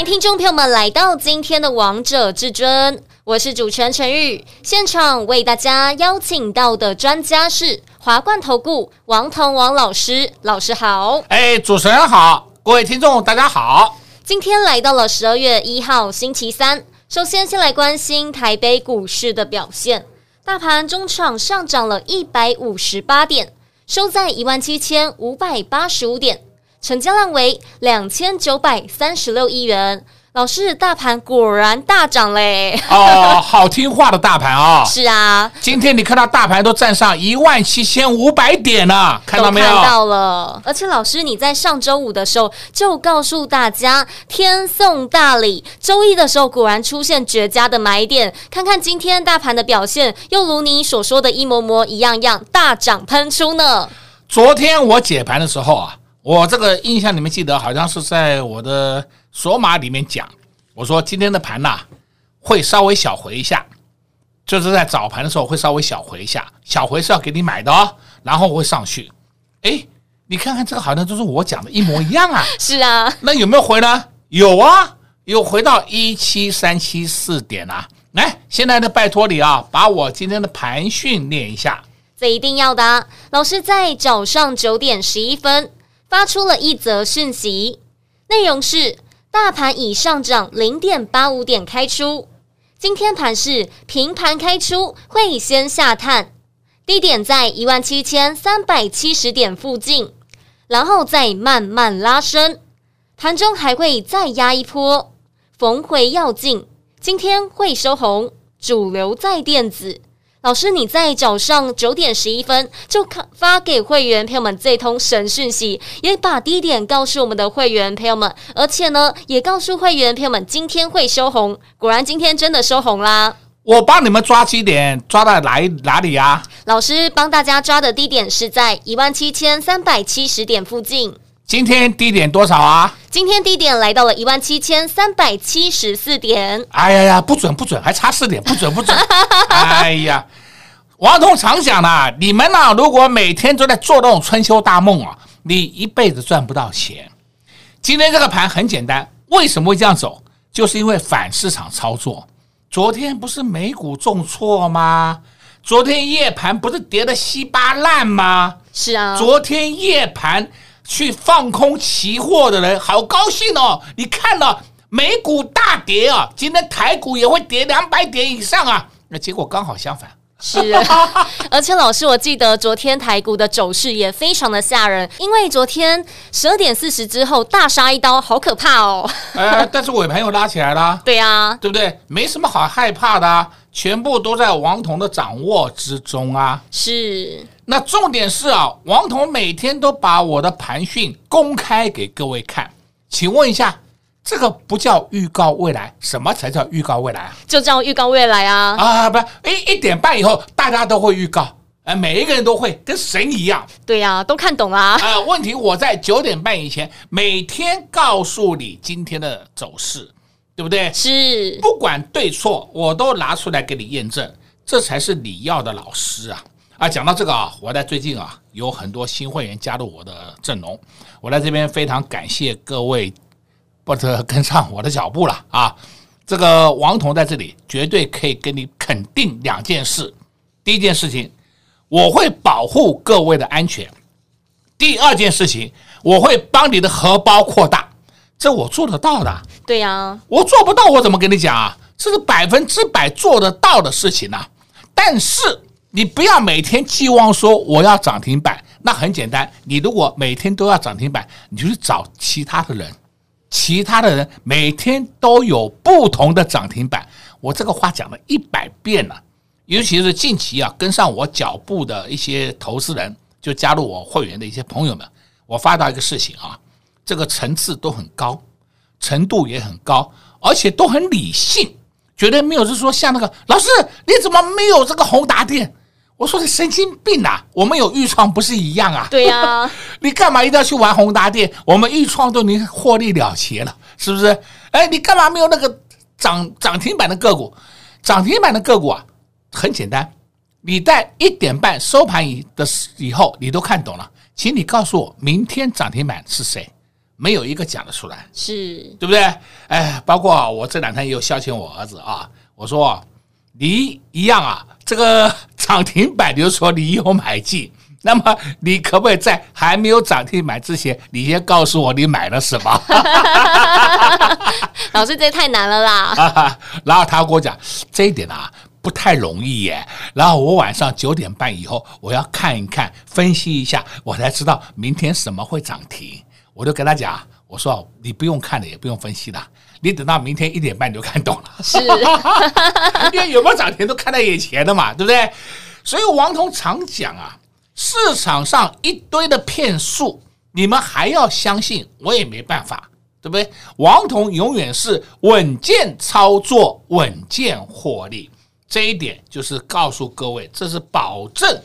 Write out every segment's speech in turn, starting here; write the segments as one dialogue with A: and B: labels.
A: 迎听众朋友们来到今天的《王者至尊》，我是主持人陈玉。现场为大家邀请到的专家是华冠投顾王腾王老师，老师好。
B: 哎，主持人好，各位听众大家好。
A: 今天来到了十二月一号星期三，首先先来关心台北股市的表现。大盘中场上涨了一百五十八点，收在一万七千五百八十五点，成交量为两千九百三十六亿元。老师，大盘果然大涨嘞！
B: 哦，好听话的大盘啊、哦！
A: 是啊，
B: 今天你看到大盘都站上一万七千五百点了，看到没有？
A: 看到了。而且老师，你在上周五的时候就告诉大家天送大礼，周一的时候果然出现绝佳的买点。看看今天大盘的表现，又如你所说的一模模一样样大涨喷出呢。
B: 昨天我解盘的时候啊，我这个印象里面记得好像是在我的。索马里面讲，我说今天的盘呐、啊、会稍微小回一下，就是在早盘的时候会稍微小回一下，小回是要给你买的哦，然后会上去。哎，你看看这个好像就是我讲的一模一样啊。
A: 是啊，
B: 那有没有回呢？有啊，有回到一七三七四点啊。来，现在呢拜托你啊，把我今天的盘训练一下。
A: 这一定要的，老师在早上九点十一分发出了一则讯息，内容是。大盘已上涨零点八五点开出，今天盘是平盘开出，会先下探，低点在一万七千三百七十点附近，然后再慢慢拉升，盘中还会再压一波，逢回要进，今天会收红，主流在电子。老师，你在早上九点十一分就发给会员朋友们这通神讯息，也把低点告诉我们的会员朋友们，而且呢，也告诉会员朋友们今天会收红。果然，今天真的收红啦！
B: 我帮你们抓低点，抓到哪哪里呀？
A: 老师帮大家抓的低点是在一万七千三百七十点附近。
B: 今天低点多少啊？
A: 今天低点来到了一万七千三百七十四点。
B: 哎呀呀，不准不准，还差四点，不准不准。哎呀，王彤常讲呐，你们呐，如果每天都在做那种春秋大梦啊，你一辈子赚不到钱。今天这个盘很简单，为什么会这样走？就是因为反市场操作。昨天不是美股重挫吗？昨天夜盘不是跌得稀巴烂吗？
A: 是啊，
B: 昨天夜盘。去放空期货的人好高兴哦！你看了美股大跌啊，今天台股也会跌两百点以上啊，那结果刚好相反。
A: 是，而且老师，我记得昨天台股的走势也非常的吓人，因为昨天十二点四十之后大杀一刀，好可怕哦。
B: 哎，但是尾盘又拉起来了。
A: 对啊，
B: 对不对？没什么好害怕的啊，全部都在王彤的掌握之中啊。
A: 是。
B: 那重点是啊，王彤每天都把我的盘讯公开给各位看，请问一下。这个不叫预告未来，什么才叫预告未来啊？
A: 就叫预告未来啊！
B: 啊，不是，一一点半以后大家都会预告，哎，每一个人都会跟神一样。
A: 对呀、啊，都看懂了啊。
B: 啊，问题我在九点半以前每天告诉你今天的走势，对不对？
A: 是，
B: 不管对错，我都拿出来给你验证，这才是你要的老师啊！啊，讲到这个啊，我在最近啊有很多新会员加入我的阵容，我在这边非常感谢各位。或者跟上我的脚步了啊！这个王彤在这里绝对可以跟你肯定两件事：第一件事情，我会保护各位的安全；第二件事情，我会帮你的荷包扩大。这我做得到的。
A: 对呀，
B: 我做不到，我怎么跟你讲啊？这是百分之百做得到的事情呢。但是你不要每天寄望说我要涨停板，那很简单。你如果每天都要涨停板，你就去找其他的人。其他的人每天都有不同的涨停板，我这个话讲了一百遍了。尤其是近期啊，跟上我脚步的一些投资人，就加入我会员的一些朋友们，我发到一个事情啊，这个层次都很高，程度也很高，而且都很理性，绝对没有是说像那个老师，你怎么没有这个宏达电？我说你神经病啊！我们有预创不是一样啊？
A: 对呀、啊，
B: 你干嘛一定要去玩宏达电？我们预创都已经获利了结了，是不是？哎，你干嘛没有那个涨涨停板的个股？涨停板的个股啊，很简单，你在一点半收盘以的以后，你都看懂了，请你告诉我，明天涨停板是谁？没有一个讲得出来，
A: 是
B: 对不对？哎，包括我这两天也有消遣我儿子啊，我说你一样啊。这个涨停板，比如说你有买进，那么你可不可以在还没有涨停板之前，你先告诉我你买了什么？
A: 老师，这太难了啦！
B: 然后他跟我讲这一点啊不太容易耶。然后我晚上九点半以后，我要看一看，分析一下，我才知道明天什么会涨停。我就跟他讲，我说你不用看了，也不用分析了。你等到明天一点半你就看懂了，
A: 是，
B: 因为有没有涨停都看在眼前的嘛，对不对？所以王彤常讲啊，市场上一堆的骗术，你们还要相信，我也没办法，对不对？王彤永远是稳健操作，稳健获利，这一点就是告诉各位，这是保证。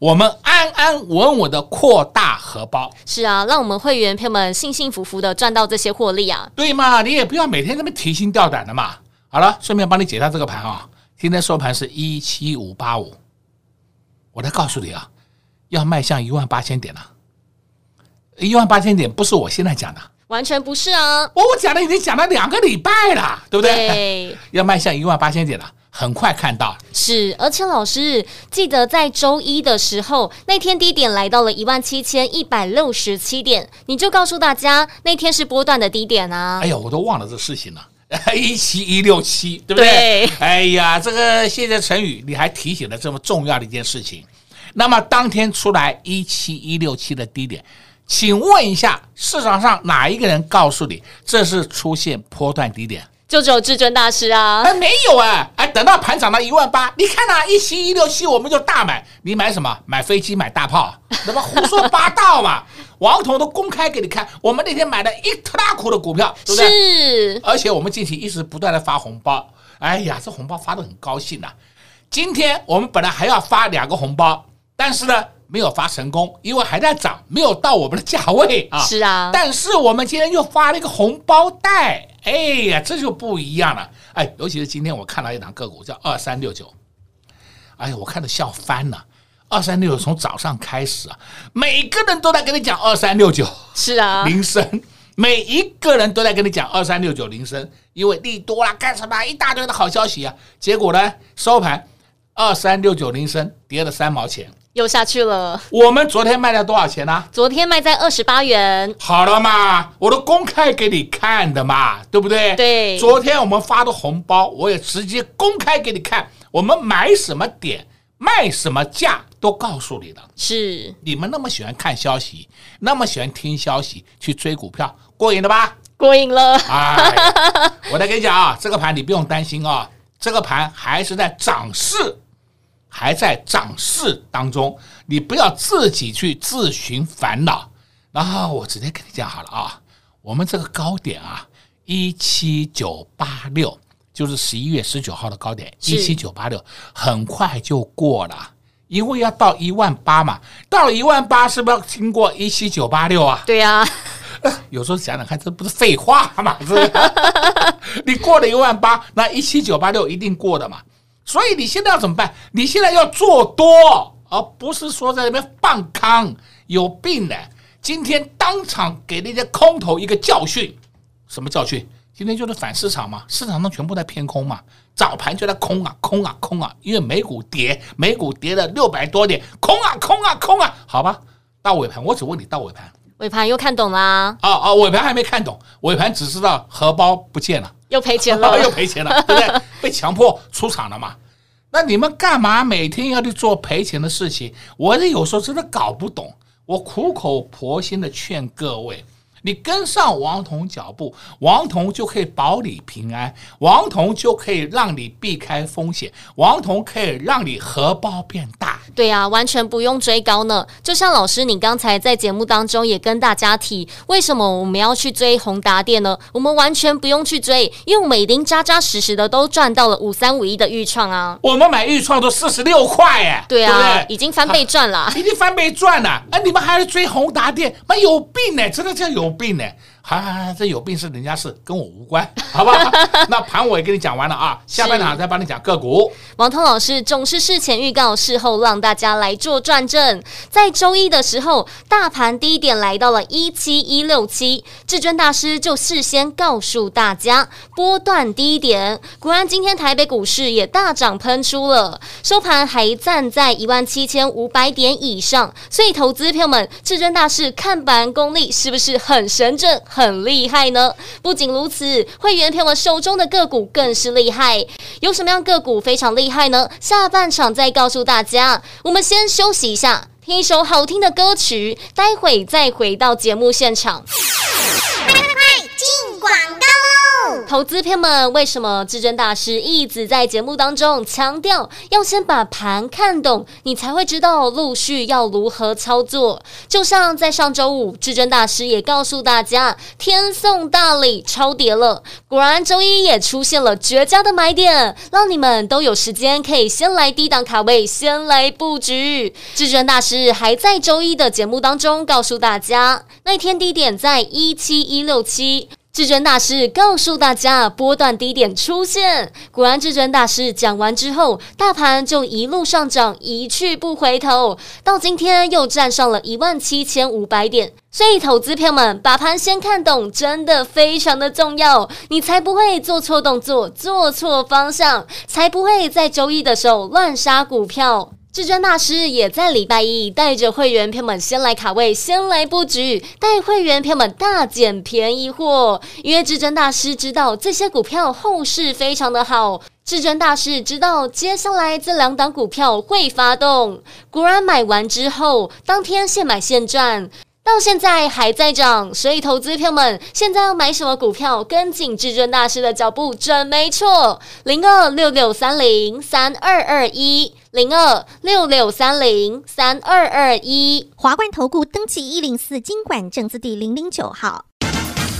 B: 我们安安稳稳的扩大荷包，
A: 是啊，让我们会员朋友们幸幸福福的赚到这些获利啊，
B: 对嘛？你也不要每天那么提心吊胆的嘛。好了，顺便帮你解答这个盘啊。今天收盘是一七五八五，我来告诉你啊，要迈向一万八千点了。一万八千点不是我现在讲的，
A: 完全不是啊。
B: 我我讲的已经讲了两个礼拜了，对不对？
A: 对，
B: 要迈向一万八千点了。很快看到
A: 是，而且老师记得在周一的时候，那天低点来到了一万七千一百六十七点，你就告诉大家那天是波段的低点啊！
B: 哎呀，我都忘了这事情了，一七一六七，对不对？对哎呀，这个谢谢陈宇，你还提醒了这么重要的一件事情。那么当天出来一七一六七的低点，请问一下，市场上哪一个人告诉你这是出现波段低点？
A: 就只有至尊大师啊！
B: 哎，没有啊！哎，等到盘涨到一万八，你看呐，一七一六七，我们就大买。你买什么？买飞机，买大炮，那么胡说八道嘛！王彤都公开给你看，我们那天买了一特大股的股票，对不对？
A: 是。
B: 而且我们近期一直不断的发红包，哎呀，这红包发的很高兴呐、啊。今天我们本来还要发两个红包，但是呢，没有发成功，因为还在涨，没有到我们的价位啊。
A: 是啊。
B: 但是我们今天又发了一个红包袋。哎呀，这就不一样了！哎，尤其是今天我看到一档个股叫二三六九，哎呀，我看的笑翻了。二三六九从早上开始啊，每个人都在跟你讲二三六九，
A: 是啊，
B: 铃声，每一个人都在跟你讲二三六九铃声，因为利多啦，干什么一大堆的好消息啊！结果呢，收盘二三六九铃声跌了三毛钱。
A: 又下去了。
B: 我们昨天卖了多少钱呢、啊？
A: 昨天卖在二十八元。
B: 好了嘛，我都公开给你看的嘛，对不对？
A: 对。
B: 昨天我们发的红包，我也直接公开给你看。我们买什么点，卖什么价，都告诉你了。
A: 是。
B: 你们那么喜欢看消息，那么喜欢听消息，去追股票，过瘾了吧？
A: 过瘾了。
B: 哎，我再跟你讲啊，这个盘你不用担心啊，这个盘还是在涨势。还在涨势当中，你不要自己去自寻烦恼。然后我直接跟你讲好了啊，我们这个高点啊，一七九八六，就是十一月十九号的高点，一七九八六，很快就过了，因为要到一万八嘛，到了一万八是不是要经过一七九八六啊？
A: 对呀、
B: 啊，有时候想想看，这不是废话嘛？是不是？你过了一万八，那一七九八六一定过的嘛？所以你现在要怎么办？你现在要做多，而不是说在那边放康，有病的。今天当场给那些空头一个教训，什么教训？今天就是反市场嘛，市场上全部在偏空嘛，早盘就在空啊空啊空啊，因为美股跌，美股跌了六百多点，空啊空啊空啊，好吧，到尾盘我只问你到尾盘，
A: 尾盘又看懂啦？
B: 哦哦，尾盘还没看懂，尾盘只知道荷包不见了。
A: 又赔钱了，
B: 又赔钱了，对不对？被强迫出场了嘛？那你们干嘛每天要去做赔钱的事情？我这有时候真的搞不懂。我苦口婆心的劝各位，你跟上王彤脚步，王彤就可以保你平安，王彤就可以让你避开风险，王彤可以让你荷包变大。
A: 对啊，完全不用追高呢。就像老师，你刚才在节目当中也跟大家提，为什么我们要去追宏达电呢？我们完全不用去追，因为我们已经扎扎实实的都赚到了五三五一的预创啊。
B: 我们买预创都四十六块哎，
A: 对啊，
B: 对对
A: 已经翻倍赚了，
B: 啊，已经翻倍赚了。哎，你们还要追宏达电，妈有病呢，真的叫有病呢。还还还，这有病是人家事，跟我无关，好不好？那盘我也跟你讲完了啊，下半场再帮你讲个股。
A: 王通老师总是事前预告，事后让大家来做转正。在周一的时候，大盘低点来到了一七一六七，至尊大师就事先告诉大家波段低点。果然，今天台北股市也大涨喷出了，收盘还站在一万七千五百点以上。所以，投资朋友们，至尊大师看盘功力是不是很神正？很厉害呢！不仅如此，会员朋友手中的个股更是厉害。有什么样个股非常厉害呢？下半场再告诉大家。我们先休息一下，听一首好听的歌曲，待会再回到节目现场。快快快，进广告。投资片们，为什么至尊大师一直在节目当中强调要先把盘看懂，你才会知道陆续要如何操作？就像在上周五，至尊大师也告诉大家，天送大礼，超跌了。果然，周一也出现了绝佳的买点，让你们都有时间可以先来低档卡位，先来布局。至尊大师还在周一的节目当中告诉大家，那天低点在一七一六七。至尊大师告诉大家，波段低点出现。果然，至尊大师讲完之后，大盘就一路上涨，一去不回头，到今天又站上了一万七千五百点。所以，投资朋友们，把盘先看懂，真的非常的重要，你才不会做错动作，做错方向，才不会在周一的时候乱杀股票。至尊大师也在礼拜一带着会员朋友们先来卡位，先来布局，带会员朋友们大捡便宜货。因为至尊大师知道这些股票后市非常的好，至尊大师知道接下来这两档股票会发动。果然买完之后，当天现买现赚。到现在还在涨，所以投资票们现在要买什么股票？跟紧至尊大师的脚步，准没错。零二六六三零三二二一，零二六六三零三二二一。
C: 华冠投顾登记一零四经管证字第零零九号。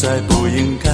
D: 在
E: 不应该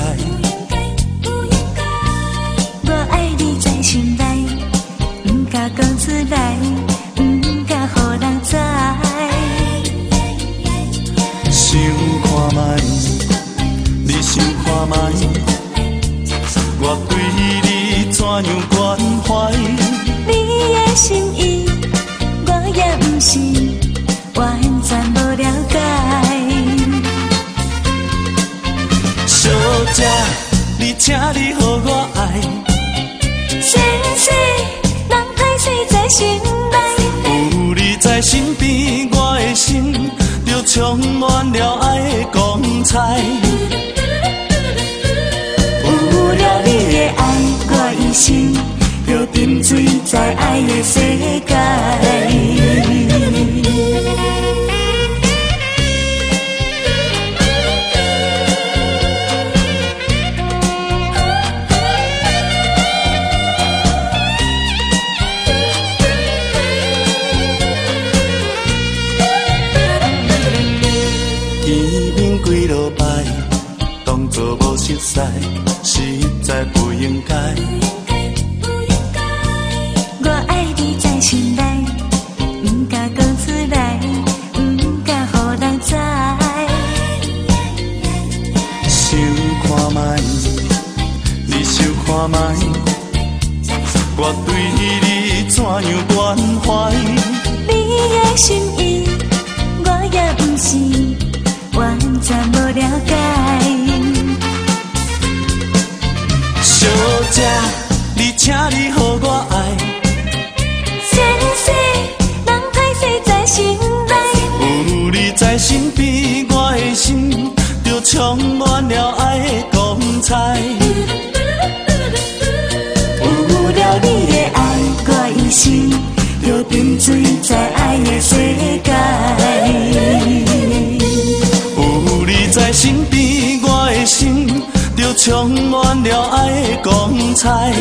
E: 充满了爱的光彩。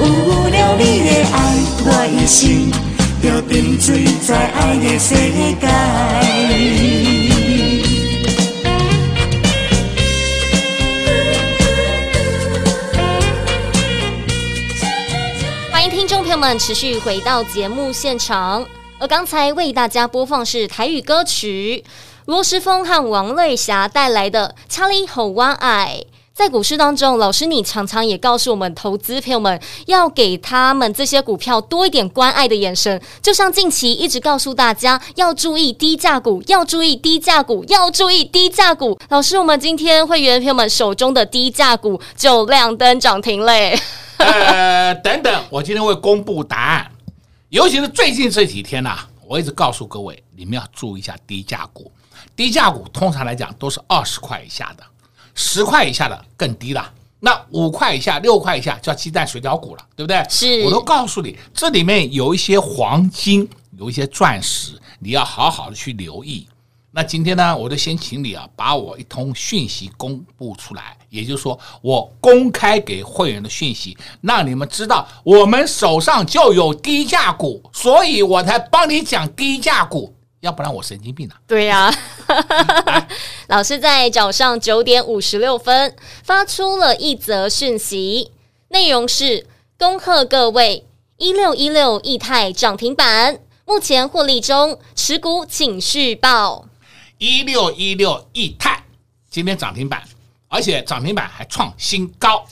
D: 有了你的爱，我一生就沉醉在爱的世界。
A: 欢迎听众朋友们持续回到节目现场，而刚才为大家播放是台语歌曲罗时丰和王瑞霞带来的《Charlie h o w a i》。在股市当中，老师你常常也告诉我们投资朋友们要给他们这些股票多一点关爱的眼神，就像近期一直告诉大家要注意低价股，要注意低价股，要注意低价股。老师，我们今天会员朋友们手中的低价股就亮灯涨停嘞。
B: 呃，等等，我今天会公布答案。尤其是最近这几天呐、我一直告诉各位，你们要注意一下低价股。低价股通常来讲都是二十块以下的，十块以下的更低了。那五块以下、六块以下叫鸡蛋水饺股了，对不对？
A: 是，
B: 我都告诉你，这里面有一些黄金，有一些钻石，你要好好的去留意。那今天呢，我就先请你啊，把我一通讯息公布出来，也就是说，我公开给会员的讯息，让你们知道我们手上就有低价股，所以我才帮你讲低价股，要不然我神经病啊！
A: 对呀、啊，老师在早上九点五十六分发出了一则讯息，内容是恭贺各位一六一六益泰涨停板，目前获利中，持股请续报。
B: 一六一六益泰今天涨停板，而且涨停板还创新高。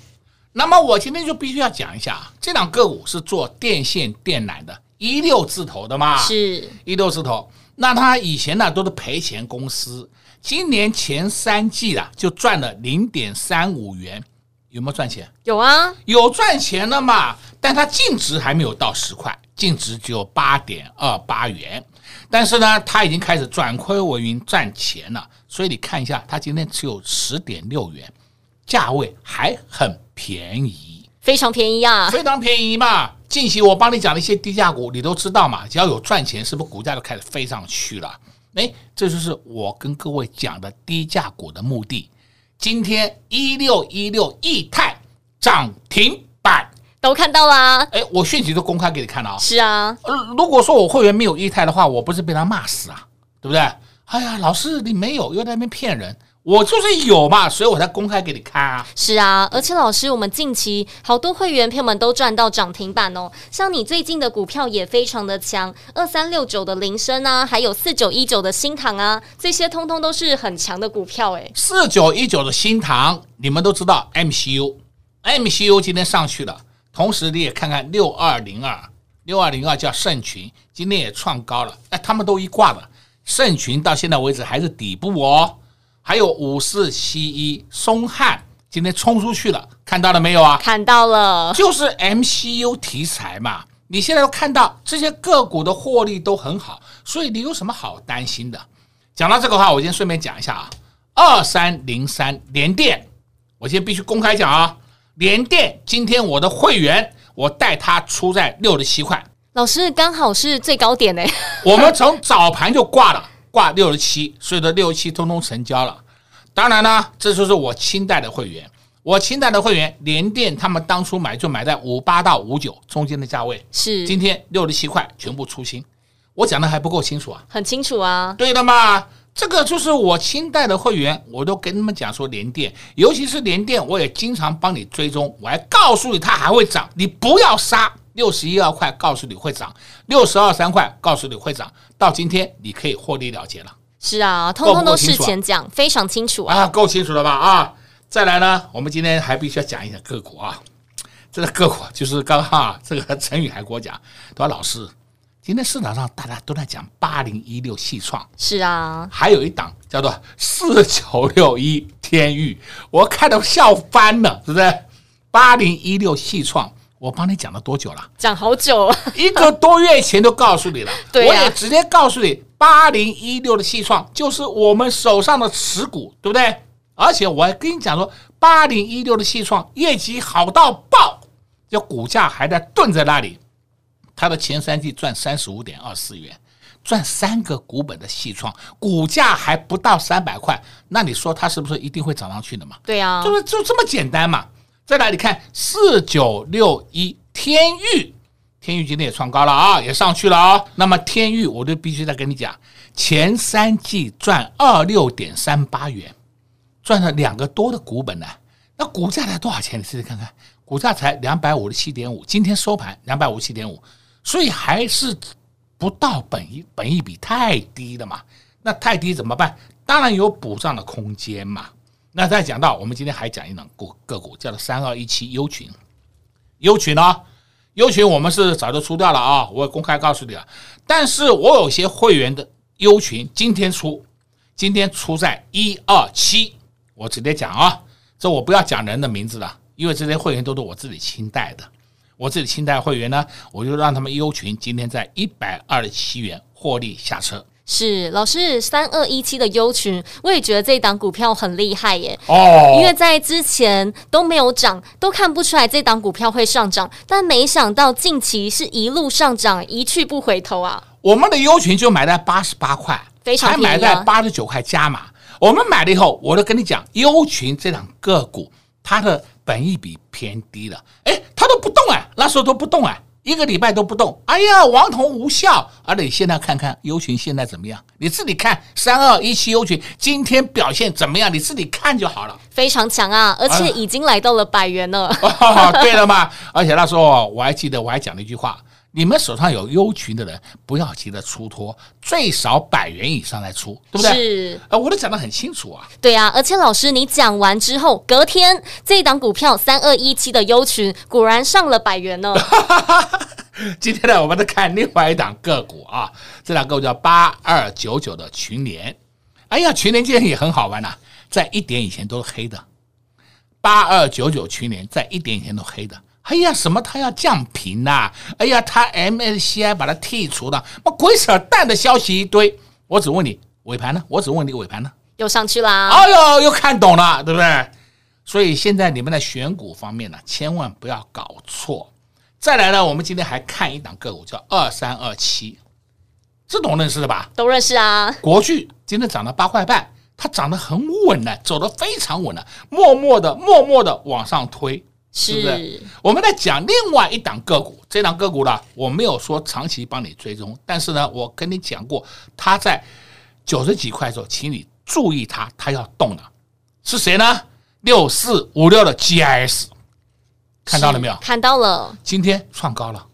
B: 那么我今天就必须要讲一下，这两个股是做电线电缆的，一六字头的嘛，
A: 是
B: 一六字头。那他以前呢都是赔钱公司，今年前三季啊就赚了零点三五元，有没有赚钱？
A: 有啊，
B: 有赚钱了嘛，但它净值还没有到十块，净值只有八点二八元。但是呢，它已经开始转亏为盈赚钱了，所以你看一下，它今天只有十点六元，价位还很便宜，
A: 非常便宜啊，
B: 非常便宜嘛。近期我帮你讲的一些低价股，你都知道嘛，只要有赚钱，是不是股价就开始飞上去了？哎，这就是我跟各位讲的低价股的目的。今天一六一六亿泰涨停板。
A: 都看到啦，
B: 哎，我讯息都公开给你看了啊。
A: 是啊，
B: 呃，如果说我会员没有亿泰的话，我不是被他骂死啊，对不对？哎呀，老师你没有，又在那边骗人，我就是有嘛，所以我才公开给你看啊。
A: 是啊，而且老师，我们近期好多会员朋友们都赚到涨停板哦，像你最近的股票也非常的强，二三六九的铃声啊，还有四九一九的新塘啊，这些通通都是很强的股票哎。
B: 四九一九的新塘，你们都知道 MCU，MCU 今天上去了。同时，你也看看六二零二，六二零二叫盛群，今天也创高了。哎，他们都一挂了，盛群到现在为止还是底部哦。还有五四七一松汉，今天冲出去了，看到了没有啊？
A: 看到了，
B: 就是 MCU 题材嘛。你现在都看到这些个股的获利都很好，所以你有什么好担心的？讲到这个话，我先顺便讲一下啊，二三零三联电，我先必须公开讲啊。联电今天我的会员，我带他出在六十七块，
A: 老师刚好是最高点呢。
B: 我们从早盘就挂了，挂六十七，所以的六十七通通成交了。当然呢，这就是我清代的会员，我清代的会员联电，他们当初买就买在五八到五九中间的价位，
A: 是
B: 今天六十七块全部出清，我讲的还不够清楚啊？
A: 很清楚啊，
B: 对的嘛。这个就是我清代的会员，我都跟他们讲说联电，尤其是联电，我也经常帮你追踪，我还告诉你它还会涨，你不要杀。六十一二块，告诉你会涨；六十二三块，告诉你会涨。到今天你可以获利了结了。
A: 是啊，通通都事前讲，够够非常清楚啊，
B: 啊，够清楚了吧？啊，再来呢，我们今天还必须要讲一讲个股啊，这个个股就是刚刚啊 这个陈宇还跟我讲，他说老师。今天市场上大家都在讲八零一六细创，
A: 是啊，
B: 还有一档叫做四九六一天域，我看到笑翻了，是不是？八零一六细创，我帮你讲了多久了？
A: 讲好久了，
B: 一个多月前都告诉你了。我也直接告诉你，八零一六的细创就是我们手上的持股，对不对？而且我还跟你讲说，八零一六的细创业绩好到爆，就股价还在蹲在那里。它的前三季赚三十五点二四元，赚三个股本的细创，股价还不到三百块，那你说它是不是一定会涨上去的嘛？
A: 对啊，
B: 就是就这么简单嘛。再来，你看四九六一天钰，天钰今天也创高了啊，也上去了啊。那么天钰，我就必须再跟你讲，前三季赚二六点三八元，赚了两个多的股本呢。那股价才多少钱？你试试看看，股价才两百五十七点五，今天收盘两百五十七点五。所以还是不到本一，本一比太低了嘛？那太低怎么办？当然有补涨的空间嘛。那再讲到我们今天还讲一档股个股，叫做三二一七优群，优群呢，优群我们是早就出掉了啊，我公开告诉你了。但是我有些会员的优群今天出，今天出在一二七，我直接讲啊，这我不要讲人的名字了，因为这些会员都是我自己亲带的。我自己清代会员呢，我就让他们优群今天在一百二十七元获利下车。
A: 是老师三二一七的优群，我也觉得这档股票很厉害耶。
B: 哦，
A: 因为在之前都没有涨，都看不出来这档股票会上涨，但没想到近期是一路上涨，一去不回头啊。
B: 我们的优群就买在八十八块，
A: 非常啊，
B: 还买在八十九块加码。我们买了以后，我都跟你讲，优群这档个股它的本益比偏低了，哎。都不动啊，那时候都不动啊，一个礼拜都不动。哎呀，王彤无效。而你现在看看优群现在怎么样？你自己看三二一七优群今天表现怎么样？你自己看就好了。
A: 非常强啊，而且已经来到了百元了。
B: 啊、对了嘛，而且那时候我还记得我还讲了一句话。你们手上有优群的人，不要急着出脱，最少百元以上来出，对不对？
A: 是，
B: 呃，我都讲得很清楚啊。
A: 对啊，而且老师你讲完之后，隔天这一档股票三二一七的优群果然上了百元呢。
B: 今天呢，我们再看另外一档个股啊，这档个股叫八二九九的群联。哎呀，群联今天也很好玩呐、啊，在一点以前都是黑的。八二九九群联在一点以前都黑的。哎呀，什么他要降频呐、啊？哎呀，他 MSCI 把它剔除了，那鬼扯淡的消息一堆。我只问你尾盘呢？我只问你尾盘呢？
A: 又上去啦！
B: 哎呦，又看懂了，对不对？所以现在你们在选股方面呢，千万不要搞错。再来呢，我们今天还看一档个股，叫二三二七，这懂认识的吧？
A: 都认识啊。
B: 国巨今天涨了八块半，它涨得很稳呢，走得非常稳呢，默默的、默默的往上推。是不是？我们在讲另外一档个股，这档个股呢，我没有说长期帮你追踪，但是呢，我跟你讲过，它在九十几块的时候，请你注意它，它要动了，是谁呢？六四五六的 GIS，看到了没有？
A: 看到了，
B: 今天创高了，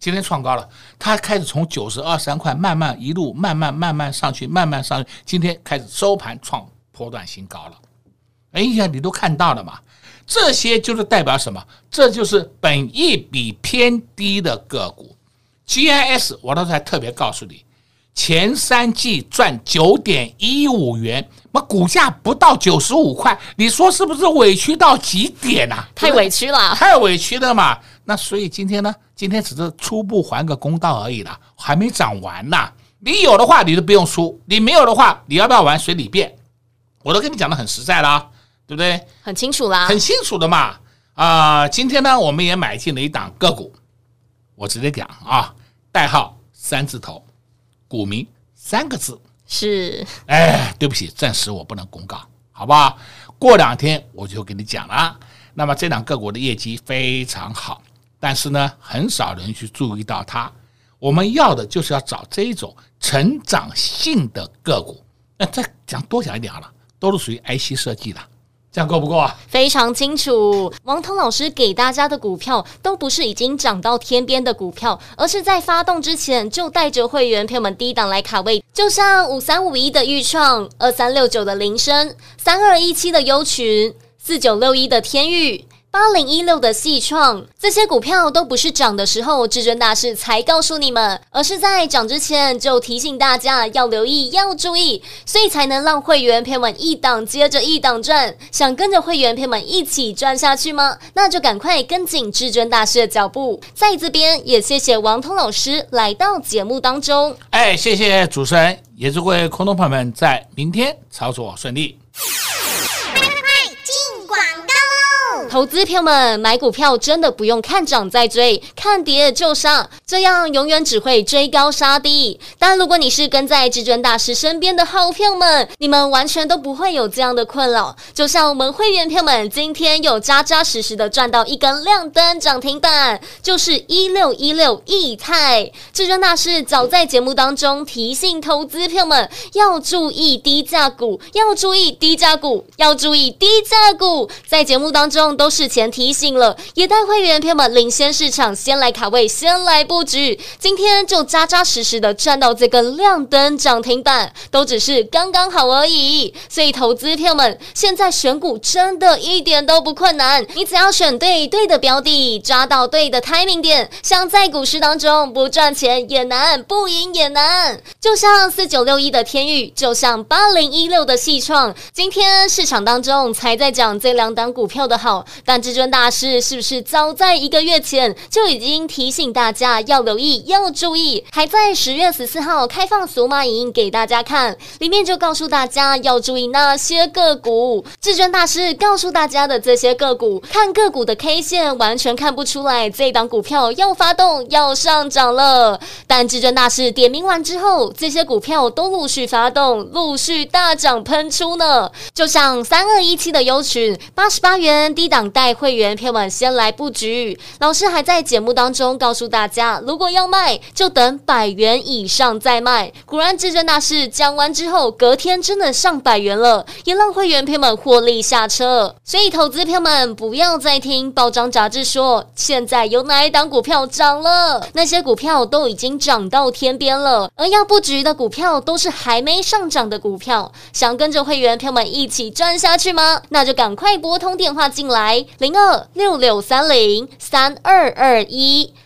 B: 今天创高了，它开始从九十二三块慢慢一路慢慢慢慢上去，慢慢上去，今天开始收盘创波段新高了。哎呀，你都看到了嘛？这些就是代表什么？这就是本益比偏低的个股。GIS，我刚才特别告诉你，前三季赚九点一五元，那股价不到九十五块，你说是不是委屈到极点啊？
A: 太委屈了，
B: 太委屈了嘛。那所以今天呢，今天只是初步还个公道而已啦，还没涨完呢。你有的话，你都不用出；你没有的话，你要不要玩随你便。我都跟你讲的很实在啦。对不对？
A: 很清楚啦，
B: 很清楚的嘛。啊、呃，今天呢，我们也买进了一档个股，我直接讲啊，代号三字头，股名三个字。
A: 是。
B: 哎，对不起，暂时我不能公告，好不好？过两天我就跟你讲了。那么这档个股的业绩非常好，但是呢，很少人去注意到它。我们要的就是要找这种成长性的个股。那再讲多讲一点好了，都是属于 IC 设计的。这样够不够啊？
A: 非常清楚，王彤老师给大家的股票都不是已经涨到天边的股票，而是在发动之前就带着会员朋友们低档来卡位，就像五三五一的预创、二三六九的铃声、三二一七的优群、四九六一的天域。八零一六的细创，这些股票都不是涨的时候，至尊大师才告诉你们，而是在涨之前就提醒大家要留意、要注意，所以才能让会员朋友们一档接着一档赚。想跟着会员朋友们一起赚下去吗？那就赶快跟紧至尊大师的脚步。在这边也谢谢王通老师来到节目当中。
B: 哎，谢谢主持人，也祝各位空头朋友们在明天操作顺利。
A: 投资票们买股票真的不用看涨再追，看跌就杀，这样永远只会追高杀低。但如果你是跟在至尊大师身边的好票们，你们完全都不会有这样的困扰。就像我们会员票们今天有扎扎实实的赚到一根亮灯涨停板，就是一六一六益泰。至尊大师早在节目当中提醒投资票们要注意低价股，要注意低价股，要注意低价股，在节目当中。都事前提醒了，也带会员朋友们领先市场，先来卡位，先来布局。今天就扎扎实实的赚到这个亮灯涨停板，都只是刚刚好而已。所以投资朋友们，现在选股真的一点都不困难，你只要选对对的标的，抓到对的 timing 点，想在股市当中不赚钱也难，不赢也难。就像四九六一的天钰，就像八零一六的细创，今天市场当中才在讲这两档股票的好。但至尊大师是不是早在一个月前就已经提醒大家要留意、要注意？还在十月十四号开放索马影音给大家看，里面就告诉大家要注意那些个股。至尊大师告诉大家的这些个股，看个股的 K 线完全看不出来这档股票要发动、要上涨了。但至尊大师点名完之后，这些股票都陆续发动、陆续大涨喷出呢。就像三二一七的优群，八十八元低档。想带会员朋友们先来布局，老师还在节目当中告诉大家，如果要卖，就等百元以上再卖。果然，至尊大师讲完之后，隔天真的上百元了，也让会员朋友们获利下车。所以，投资朋友们不要再听报章杂志说现在有哪一档股票涨了，那些股票都已经涨到天边了，而要布局的股票都是还没上涨的股票。想跟着会员朋友们一起赚下去吗？那就赶快拨通电话进来。来零二六六三零三二二一。